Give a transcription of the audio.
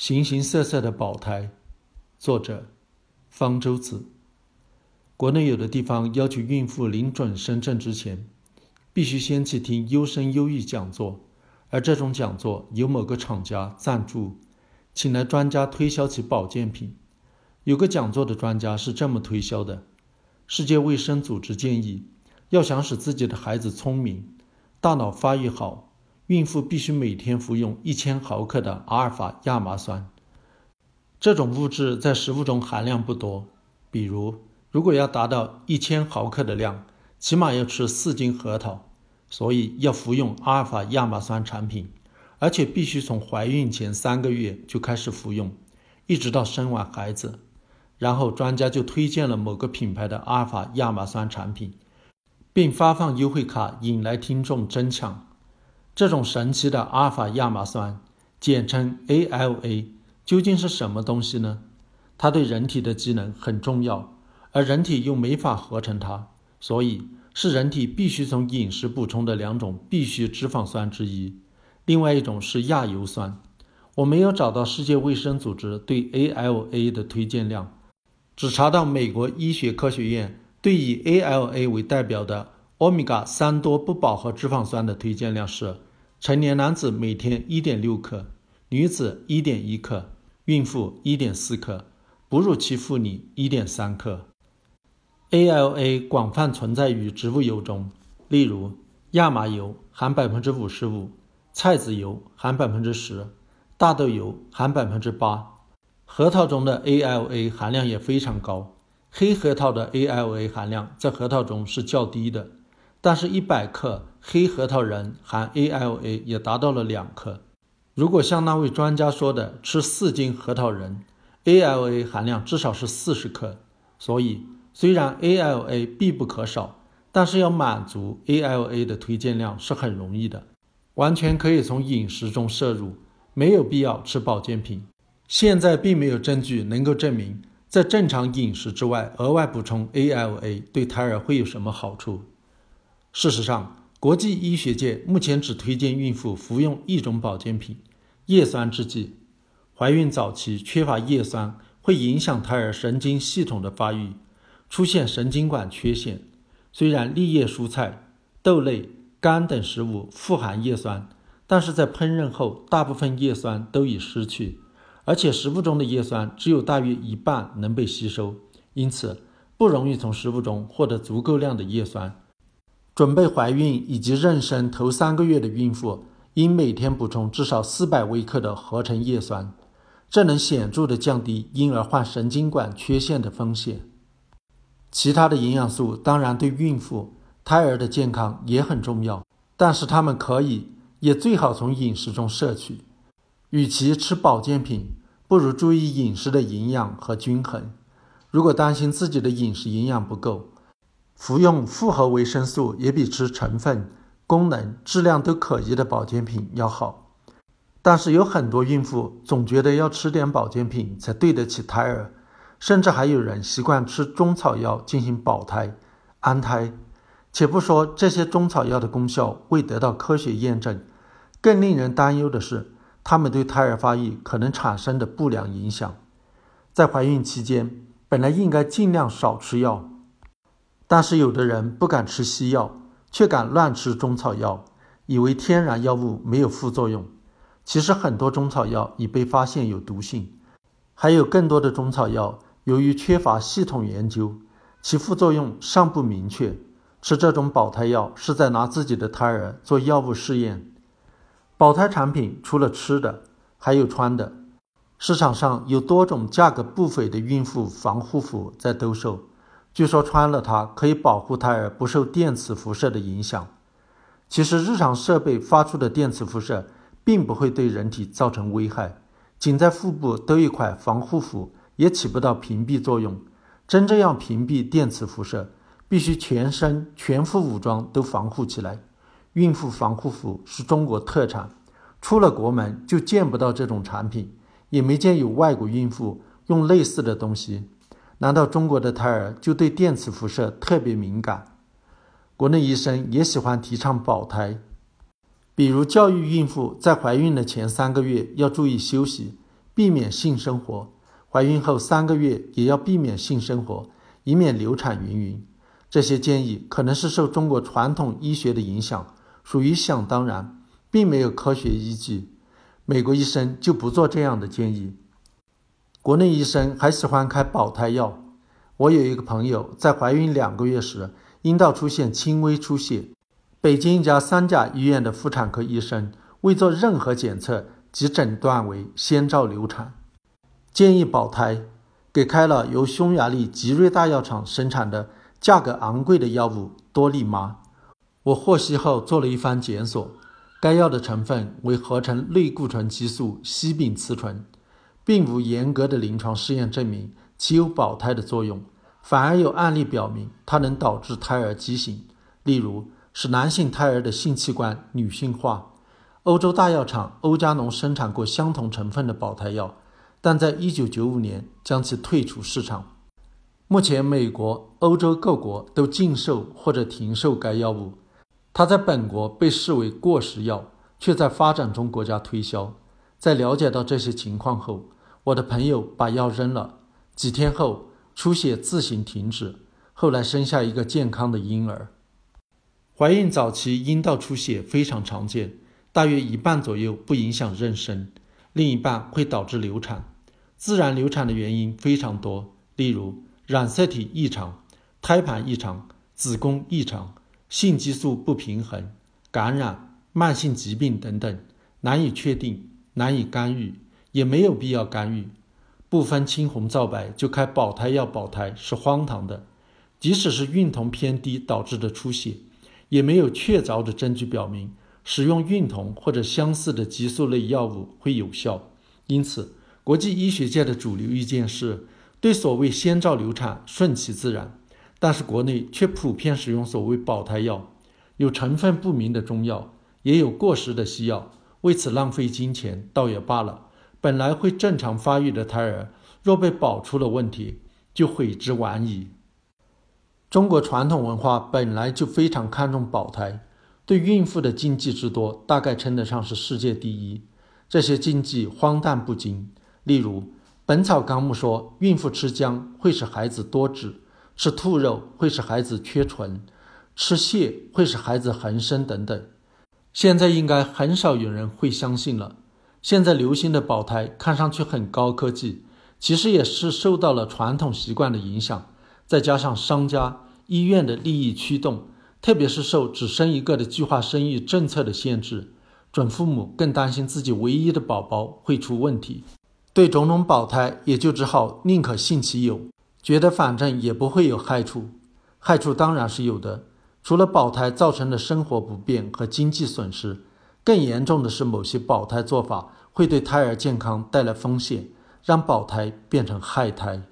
形形色色的保胎，作者方舟子。国内有的地方要求孕妇领准生证之前，必须先去听优生优育讲座，而这种讲座由某个厂家赞助，请来专家推销其保健品。有个讲座的专家是这么推销的：世界卫生组织建议，要想使自己的孩子聪明，大脑发育好。孕妇必须每天服用一千毫克的阿尔法亚麻酸，这种物质在食物中含量不多。比如，如果要达到一千毫克的量，起码要吃四斤核桃，所以要服用阿尔法亚麻酸产品，而且必须从怀孕前三个月就开始服用，一直到生完孩子。然后专家就推荐了某个品牌的阿尔法亚麻酸产品，并发放优惠卡引来听众争抢。这种神奇的阿尔法亚麻酸，简称 ALA，究竟是什么东西呢？它对人体的机能很重要，而人体又没法合成它，所以是人体必须从饮食补充的两种必需脂肪酸之一。另外一种是亚油酸。我没有找到世界卫生组织对 ALA 的推荐量，只查到美国医学科学院对以 ALA 为代表的欧米伽三多不饱和脂肪酸的推荐量是。成年男子每天一点六克，女子一点一克，孕妇一点四克，哺乳期妇女一点三克。ALA 广泛存在于植物油中，例如亚麻油含百分之五十五，菜籽油含百分之十，大豆油含百分之八。核桃中的 ALA 含量也非常高，黑核桃的 ALA 含量在核桃中是较低的。但是，一百克黑核桃仁含 ALA 也达到了两克。如果像那位专家说的，吃四斤核桃仁，ALA 含量至少是四十克。所以，虽然 ALA 必不可少，但是要满足 ALA 的推荐量是很容易的，完全可以从饮食中摄入，没有必要吃保健品。现在并没有证据能够证明，在正常饮食之外额外补充 ALA 对胎儿会有什么好处。事实上，国际医学界目前只推荐孕妇服用一种保健品——叶酸制剂。怀孕早期缺乏叶酸会影响胎儿神经系统的发育，出现神经管缺陷。虽然绿叶蔬菜、豆类、肝等食物富含叶酸，但是在烹饪后，大部分叶酸都已失去，而且食物中的叶酸只有大约一半能被吸收，因此不容易从食物中获得足够量的叶酸。准备怀孕以及妊娠头三个月的孕妇，应每天补充至少四百微克的合成叶酸，这能显著地降低婴儿患神经管缺陷的风险。其他的营养素当然对孕妇、胎儿的健康也很重要，但是他们可以，也最好从饮食中摄取。与其吃保健品，不如注意饮食的营养和均衡。如果担心自己的饮食营养不够，服用复合维生素也比吃成分、功能、质量都可疑的保健品要好，但是有很多孕妇总觉得要吃点保健品才对得起胎儿，甚至还有人习惯吃中草药进行保胎、安胎。且不说这些中草药的功效未得到科学验证，更令人担忧的是，它们对胎儿发育可能产生的不良影响。在怀孕期间，本来应该尽量少吃药。但是有的人不敢吃西药，却敢乱吃中草药，以为天然药物没有副作用。其实很多中草药已被发现有毒性，还有更多的中草药由于缺乏系统研究，其副作用尚不明确。吃这种保胎药是在拿自己的胎儿做药物试验。保胎产品除了吃的，还有穿的。市场上有多种价格不菲的孕妇防护服在兜售。据说穿了它可以保护胎儿不受电磁辐射的影响。其实日常设备发出的电磁辐射并不会对人体造成危害，仅在腹部兜一块防护服也起不到屏蔽作用。真正要屏蔽电磁辐射，必须全身全副武装都防护起来。孕妇防护服是中国特产，出了国门就见不到这种产品，也没见有外国孕妇用类似的东西。难道中国的胎儿就对电磁辐射特别敏感？国内医生也喜欢提倡保胎，比如教育孕妇在怀孕的前三个月要注意休息，避免性生活，怀孕后三个月也要避免性生活，以免流产云云。这些建议可能是受中国传统医学的影响，属于想当然，并没有科学依据。美国医生就不做这样的建议。国内医生还喜欢开保胎药。我有一个朋友在怀孕两个月时，阴道出现轻微出血，北京一家三甲医院的妇产科医生未做任何检测即诊断为先兆流产，建议保胎，给开了由匈牙利吉瑞大药厂生产的。价格昂贵的药物多利妈，我获悉后做了一番检索，该药的成分为合成类固醇激素烯丙雌醇，并无严格的临床试验证明其有保胎的作用，反而有案例表明它能导致胎儿畸形，例如使男性胎儿的性器官女性化。欧洲大药厂欧加农生产过相同成分的保胎药，但在1995年将其退出市场。目前，美国、欧洲各国都禁售或者停售该药物。它在本国被视为过时药，却在发展中国家推销。在了解到这些情况后，我的朋友把药扔了。几天后，出血自行停止，后来生下一个健康的婴儿。怀孕早期阴道出血非常常见，大约一半左右不影响妊娠，另一半会导致流产。自然流产的原因非常多，例如。染色体异常、胎盘异常、子宫异常、性激素不平衡、感染、慢性疾病等等，难以确定，难以干预，也没有必要干预。不分青红皂白就开保胎药保胎是荒唐的。即使是孕酮偏低导致的出血，也没有确凿的证据表明使用孕酮或者相似的激素类药物会有效。因此，国际医学界的主流意见是。对所谓先兆流产顺其自然，但是国内却普遍使用所谓保胎药，有成分不明的中药，也有过时的西药，为此浪费金钱倒也罢了。本来会正常发育的胎儿，若被保出了问题，就悔之晚矣。中国传统文化本来就非常看重保胎，对孕妇的禁忌之多，大概称得上是世界第一。这些禁忌荒诞不经，例如。《本草纲目》说，孕妇吃姜会使孩子多指，吃兔肉会使孩子缺唇，吃蟹会使孩子横生等等。现在应该很少有人会相信了。现在流行的保胎看上去很高科技，其实也是受到了传统习惯的影响，再加上商家、医院的利益驱动，特别是受只生一个的计划生育政策的限制，准父母更担心自己唯一的宝宝会出问题。对种种保胎，也就只好宁可信其有，觉得反正也不会有害处。害处当然是有的，除了保胎造成的生活不便和经济损失，更严重的是某些保胎做法会对胎儿健康带来风险，让保胎变成害胎。